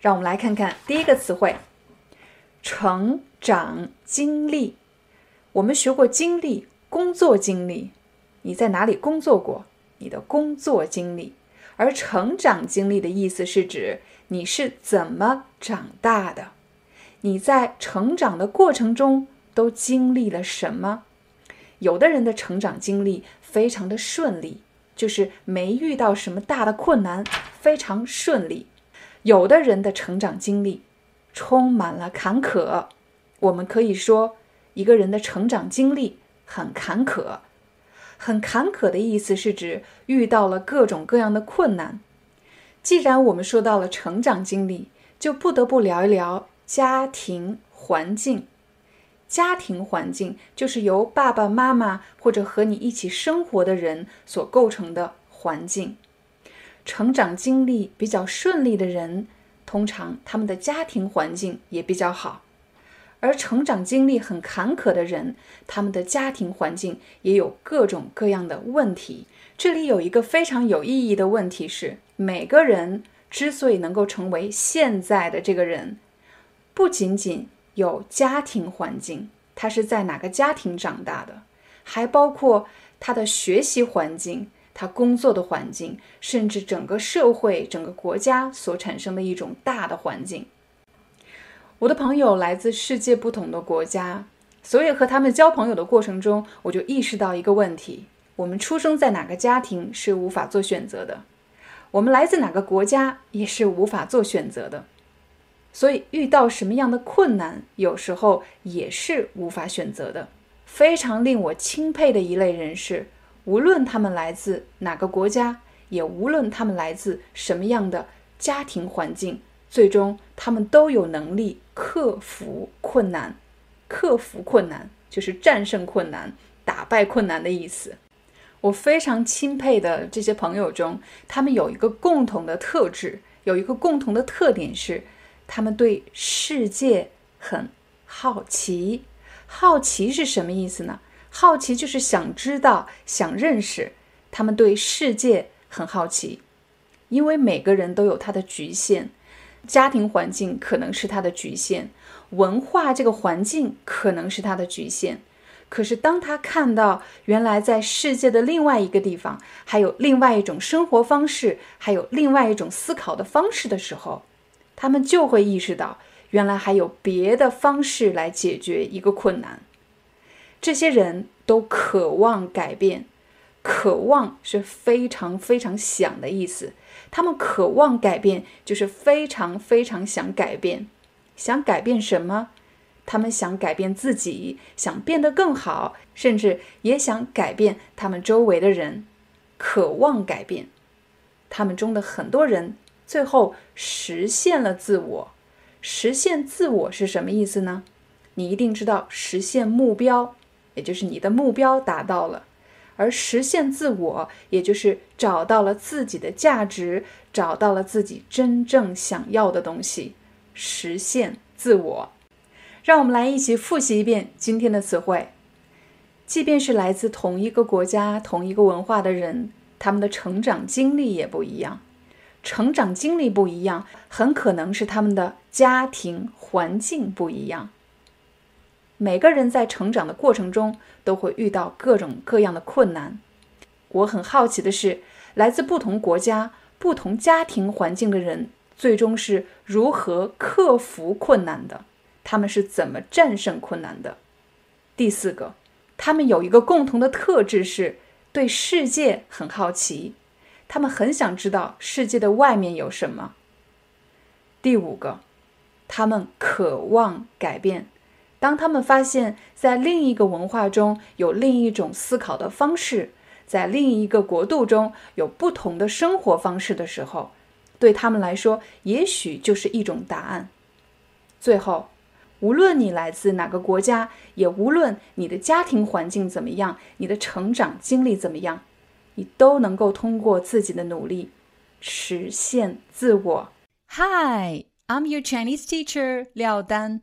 让我们来看看第一个词汇：成长经历。我们学过经历，工作经历，你在哪里工作过？你的工作经历。而成长经历的意思是指你是怎么长大的，你在成长的过程中都经历了什么？有的人的成长经历非常的顺利，就是没遇到什么大的困难，非常顺利。有的人的成长经历充满了坎坷，我们可以说一个人的成长经历很坎坷。很坎坷的意思是指遇到了各种各样的困难。既然我们说到了成长经历，就不得不聊一聊家庭环境。家庭环境就是由爸爸妈妈或者和你一起生活的人所构成的环境。成长经历比较顺利的人，通常他们的家庭环境也比较好；而成长经历很坎坷的人，他们的家庭环境也有各种各样的问题。这里有一个非常有意义的问题是：每个人之所以能够成为现在的这个人，不仅仅有家庭环境，他是在哪个家庭长大的，还包括他的学习环境。他工作的环境，甚至整个社会、整个国家所产生的一种大的环境。我的朋友来自世界不同的国家，所以和他们交朋友的过程中，我就意识到一个问题：我们出生在哪个家庭是无法做选择的，我们来自哪个国家也是无法做选择的。所以遇到什么样的困难，有时候也是无法选择的。非常令我钦佩的一类人士。无论他们来自哪个国家，也无论他们来自什么样的家庭环境，最终他们都有能力克服困难。克服困难就是战胜困难、打败困难的意思。我非常钦佩的这些朋友中，他们有一个共同的特质，有一个共同的特点是，他们对世界很好奇。好奇是什么意思呢？好奇就是想知道、想认识，他们对世界很好奇，因为每个人都有他的局限，家庭环境可能是他的局限，文化这个环境可能是他的局限。可是当他看到原来在世界的另外一个地方，还有另外一种生活方式，还有另外一种思考的方式的时候，他们就会意识到，原来还有别的方式来解决一个困难。这些人都渴望改变，渴望是非常非常想的意思。他们渴望改变，就是非常非常想改变。想改变什么？他们想改变自己，想变得更好，甚至也想改变他们周围的人。渴望改变，他们中的很多人最后实现了自我。实现自我是什么意思呢？你一定知道，实现目标。也就是你的目标达到了，而实现自我，也就是找到了自己的价值，找到了自己真正想要的东西，实现自我。让我们来一起复习一遍今天的词汇。即便是来自同一个国家、同一个文化的人，他们的成长经历也不一样。成长经历不一样，很可能是他们的家庭环境不一样。每个人在成长的过程中都会遇到各种各样的困难。我很好奇的是，来自不同国家、不同家庭环境的人，最终是如何克服困难的？他们是怎么战胜困难的？第四个，他们有一个共同的特质，是对世界很好奇，他们很想知道世界的外面有什么。第五个，他们渴望改变。当他们发现，在另一个文化中有另一种思考的方式，在另一个国度中有不同的生活方式的时候，对他们来说，也许就是一种答案。最后，无论你来自哪个国家，也无论你的家庭环境怎么样，你的成长经历怎么样，你都能够通过自己的努力实现自我。Hi, I'm your Chinese teacher 廖丹